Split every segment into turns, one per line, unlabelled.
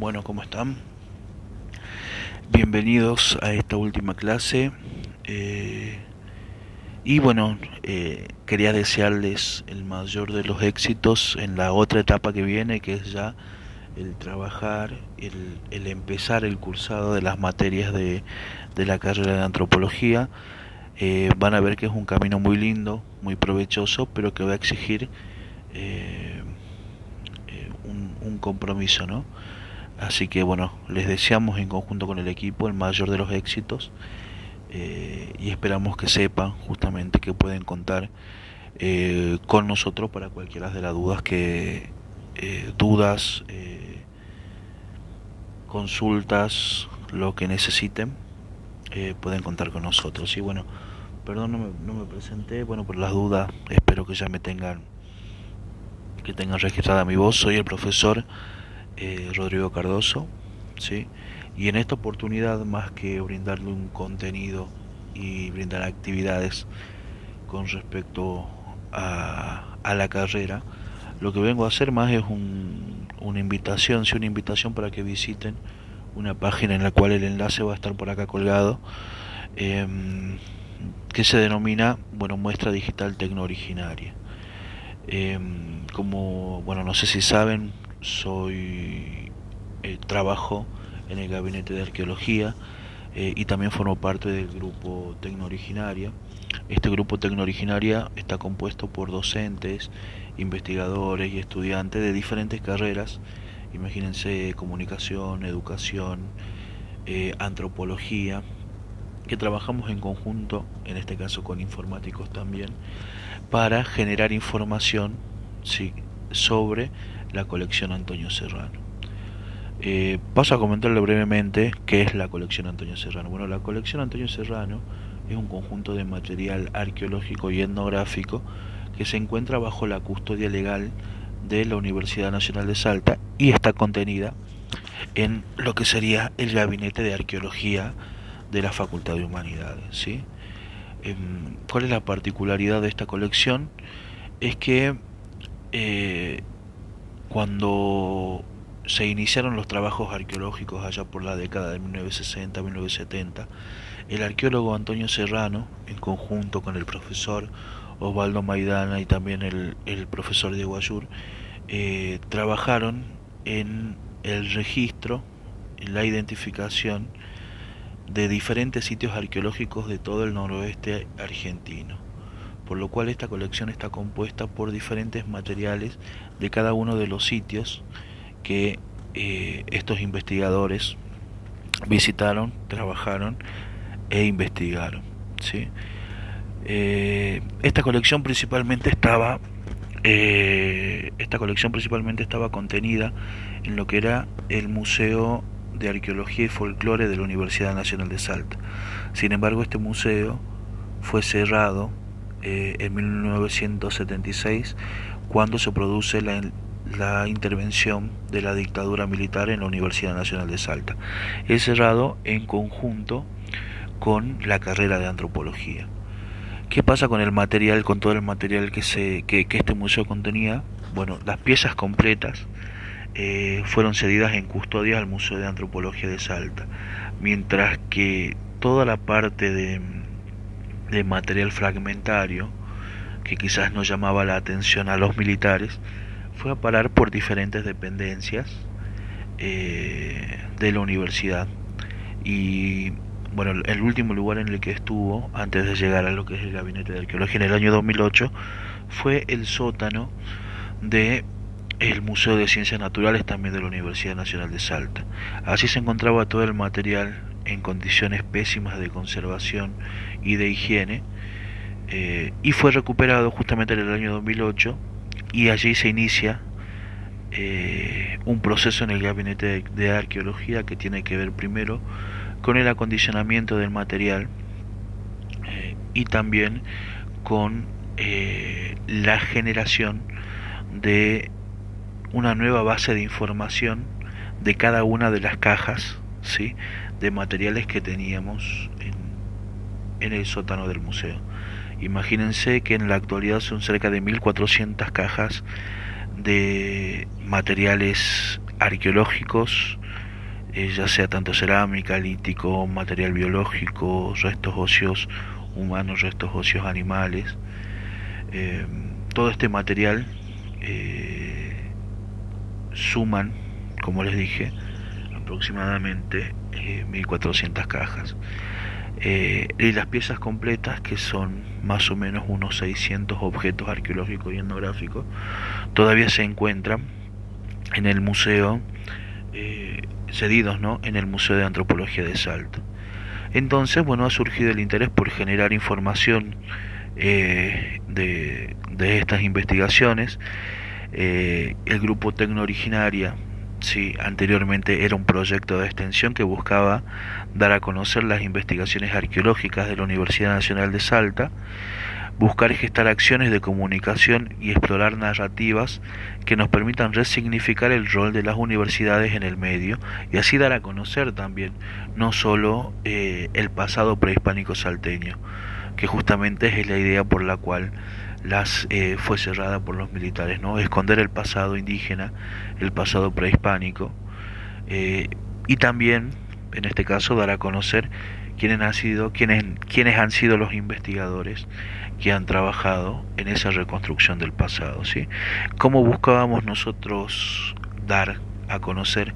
Bueno, ¿cómo están? Bienvenidos a esta última clase. Eh, y bueno, eh, quería desearles el mayor de los éxitos en la otra etapa que viene, que es ya el trabajar, el, empezar el cursado de las materias de, la carrera de antropología. Eh, van a ver que es un camino muy lindo, muy provechoso, pero que va a exigir un, un compromiso, ¿no? Así que bueno, les deseamos en conjunto con el equipo el mayor de los éxitos eh, y esperamos que sepan justamente que pueden contar eh, con nosotros para cualquiera de las dudas que eh, dudas, consultas, lo que necesiten, pueden contar con nosotros. Y bueno, perdón no me, no me presenté, bueno por las dudas espero que ya me tengan que tengan registrada mi voz. Soy el profesor eh, Rodrigo Cardoso, ¿sí? y en esta oportunidad, más que brindarle un contenido y brindar actividades con respecto a, la carrera, lo que vengo a hacer más es una invitación, sí, una invitación para que visiten una página en la cual el enlace va a estar por acá colgado, em, que se denomina, bueno, muestra digital tecno-originaria. Em, como, bueno, no sé si saben, soy eh, trabajo en el gabinete de arqueología eh, y también formo parte del grupo Tecno Originaria. Este grupo Tecno Originaria está compuesto por docentes, investigadores y estudiantes de diferentes carreras. Imagínense comunicación, educación, eh, antropología, que trabajamos en conjunto, en este caso con informáticos también, para generar información sí, sobre la colección Antonio Serrano. Eh, paso a comentarle brevemente qué es la colección Antonio Serrano. Bueno, la colección Antonio Serrano es un conjunto de material arqueológico y etnográfico que se encuentra bajo la custodia legal de la Universidad Nacional de Salta y está contenida en lo que sería el gabinete de arqueología de la Facultad de Humanidades. ¿sí? Em, ¿Cuál es la particularidad de esta colección? Es que eh, cuando se iniciaron los trabajos arqueológicos allá por la década de 1960-1970, el arqueólogo Antonio Serrano, en conjunto con el profesor Osvaldo Maidana y también el, profesor Diego Ayur, eh, trabajaron en el registro, en la identificación de diferentes sitios arqueológicos de todo el noroeste argentino por lo cual esta colección está compuesta por diferentes materiales de cada uno de los sitios que eh, estos investigadores visitaron, trabajaron e investigaron. ¿sí? Eh, esta colección principalmente estaba eh, esta colección principalmente estaba contenida en lo que era el Museo de Arqueología y Folclore de la Universidad Nacional de Salta. Sin embargo, este museo fue cerrado eh, en 1976 cuando se produce la, la, intervención de la dictadura militar en la Universidad Nacional de Salta. Es cerrado en conjunto con la carrera de antropología. ¿Qué pasa con el material, con todo el material que, se, que, este museo contenía? Bueno, las piezas completas eh, fueron cedidas en custodia al Museo de Antropología de Salta, mientras que toda la parte de de material fragmentario que quizás no llamaba la atención a los militares, fue a parar por diferentes dependencias eh, de la universidad. Y bueno, el último lugar en el que estuvo, antes de llegar a lo que es el gabinete de arqueología en el año 2008, fue el sótano de el Museo de Ciencias Naturales también de la Universidad Nacional de Salta. Así se encontraba todo el material en condiciones pésimas de conservación y de higiene eh, y fue recuperado justamente en el año 2008 y allí se inicia eh, un proceso en el gabinete de, arqueología que tiene que ver primero con el acondicionamiento del material eh, y también con la generación de una nueva base de información de cada una de las cajas ¿sí? De materiales que teníamos en, en el sótano del museo. Imagínense que en la actualidad son cerca de 1.400 cajas de materiales arqueológicos eh, ya sea tanto cerámica, lítico, material biológico, restos óseos humanos, restos óseos animales. Eh, todo este material eh, suman, como les dije, aproximadamente 1400 cajas. y las piezas completas, que son más o menos unos 600 objetos arqueológicos y etnográficos, todavía se encuentran en el museo cedidos ¿no? en el Museo de Antropología de Salto. Entonces, bueno, ha surgido el interés por generar información eh, de, estas investigaciones. Eh, el grupo Tecno Originaria, sí, anteriormente era un proyecto de extensión que buscaba dar a conocer las investigaciones arqueológicas de la Universidad Nacional de Salta buscar y gestar acciones de comunicación y explorar narrativas que nos permitan resignificar el rol de las universidades en el medio y así dar a conocer también no solo eh, el pasado prehispánico salteño, que justamente es la idea por la cual las eh, fue cerrada por los militares, ¿no? Esconder el pasado indígena, el pasado prehispánico, eh, y también, en este caso, dar a conocer quiénes han sido, quiénes, quiénes han sido los investigadores que han trabajado en esa reconstrucción del pasado, ¿sí? Cómo buscábamos nosotros dar a conocer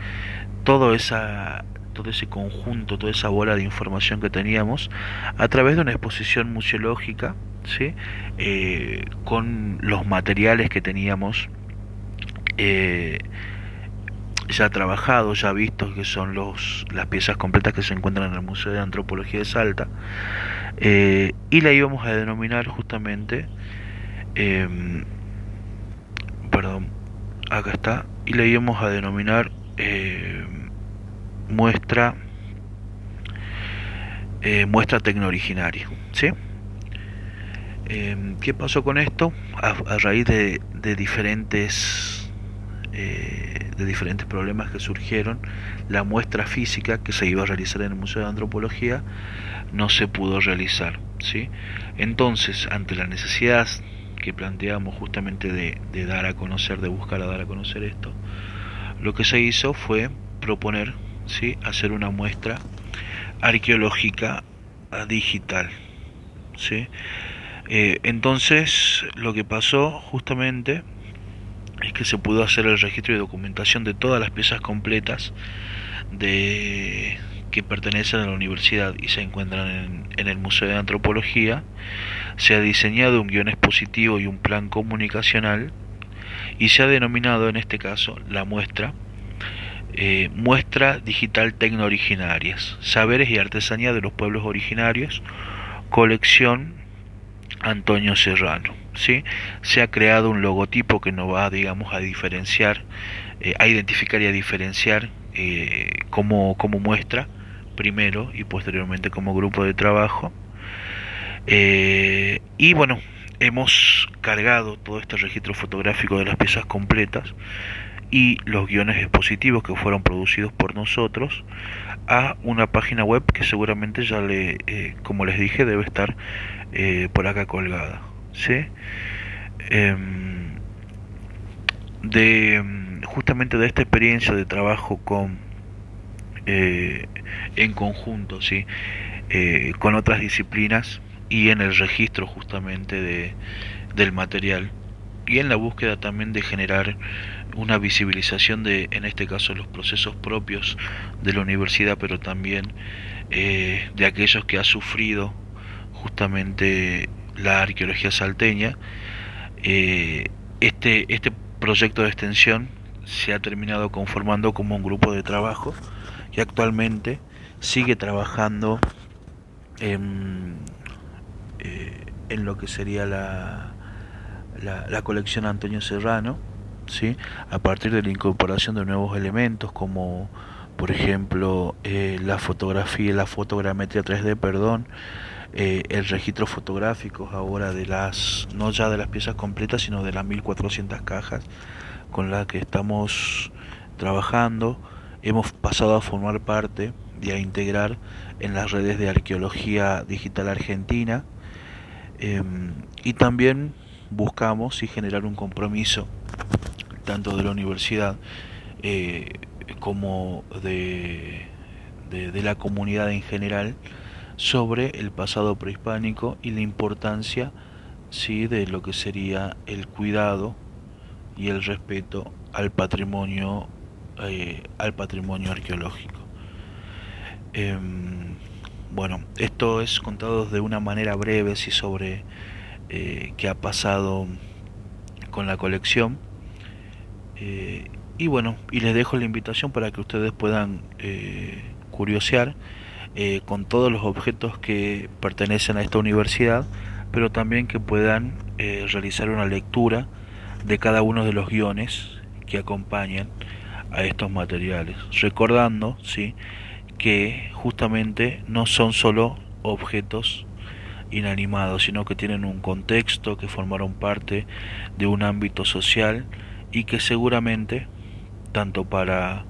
todo esa todo ese conjunto, toda esa bola de información que teníamos a través de una exposición museológica, ¿sí? Eh, con los materiales que teníamos eh, ya trabajados, ya vistos, que son los, las piezas completas que se encuentran en el Museo de Antropología de Salta, eh, y la íbamos a denominar justamente, em, perdón, acá está, y la íbamos a denominar em, muestra eh, muestra tecno-originaria, ¿sí? Em, ¿Qué pasó con esto? A, raíz de, de diferentes eh, de diferentes problemas que surgieron, la muestra física que se iba a realizar en el Museo de Antropología no se pudo realizar. ¿sí? Entonces, ante la necesidad que planteamos justamente de, de dar a conocer, de buscar a dar a conocer esto, lo que se hizo fue proponer ¿sí? hacer una muestra arqueológica digital. ¿sí? Eh, entonces, lo que pasó justamente es que se pudo hacer el registro y documentación de todas las piezas completas de que pertenecen a la universidad y se encuentran en, el Museo de Antropología, se ha diseñado un guion expositivo y un plan comunicacional y se ha denominado en este caso la muestra eh, muestra digital tecno originarias, saberes y artesanía de los pueblos originarios, colección Antonio Serrano. ¿sí? se ha creado un logotipo que nos va digamos a diferenciar eh, a identificar y a diferenciar eh, como, como muestra primero y posteriormente como grupo de trabajo y bueno hemos cargado todo este registro fotográfico de las piezas completas y los guiones expositivos que fueron producidos por nosotros a una página web que seguramente ya le como les dije debe estar por acá colgada ¿sí? Em, de justamente de esta experiencia de trabajo con eh, en conjunto sí eh, con otras disciplinas y en el registro justamente de, del material y en la búsqueda también de generar una visibilización de en este caso los procesos propios de la universidad pero también eh, de aquellos que ha sufrido justamente la arqueología salteña. Eh, este, este proyecto de extensión se ha terminado conformando como un grupo de trabajo y actualmente sigue trabajando en, eh, en lo que sería la, la, colección Antonio Serrano, ¿sí? a partir de la incorporación de nuevos elementos como por ejemplo eh, la fotografía, la fotogrametría 3D, perdón, eh, el registro fotográfico ahora de las, no ya de las piezas completas, sino de las 1400 cajas con las que estamos trabajando. Hemos pasado a formar parte y a integrar en las redes de arqueología digital argentina em, y también buscamos y generar un compromiso tanto de la universidad eh, como de, de, la comunidad en general sobre el pasado prehispánico y la importancia sí de lo que sería el cuidado y el respeto al patrimonio eh, al patrimonio arqueológico. Em, bueno esto es contado de una manera breve sí sobre eh, qué ha pasado con la colección eh, y bueno y les dejo la invitación para que ustedes puedan curiosear con todos los objetos que pertenecen a esta universidad pero también que puedan eh, realizar una lectura de cada uno de los guiones que acompañan a estos materiales, recordando ¿sí? que justamente no son solo objetos inanimados, sino que tienen un contexto, que formaron parte de un ámbito social y que seguramente, tanto para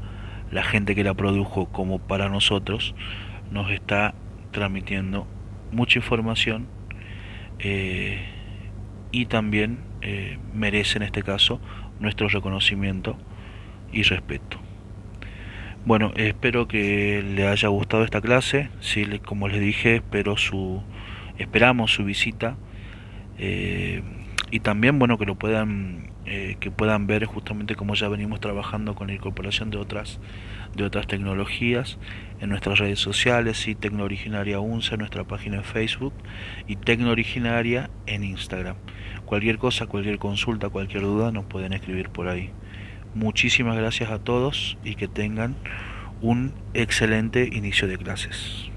la gente que la produjo como para nosotros, nos está transmitiendo mucha información eh, y también eh, merece en este caso nuestro reconocimiento y respeto. Bueno, espero que le haya gustado esta clase. Sí, como les dije, espero su, esperamos su visita eh, y también bueno que lo puedan eh, que puedan ver justamente cómo ya venimos trabajando con la incorporación de otras de otras tecnologías en nuestras redes sociales y Tecno Originaria UNSA en nuestra página de Facebook y Tecno Originaria en Instagram. Cualquier cosa, cualquier consulta, cualquier duda nos pueden escribir por ahí. Muchísimas gracias a todos y que tengan un excelente inicio de clases.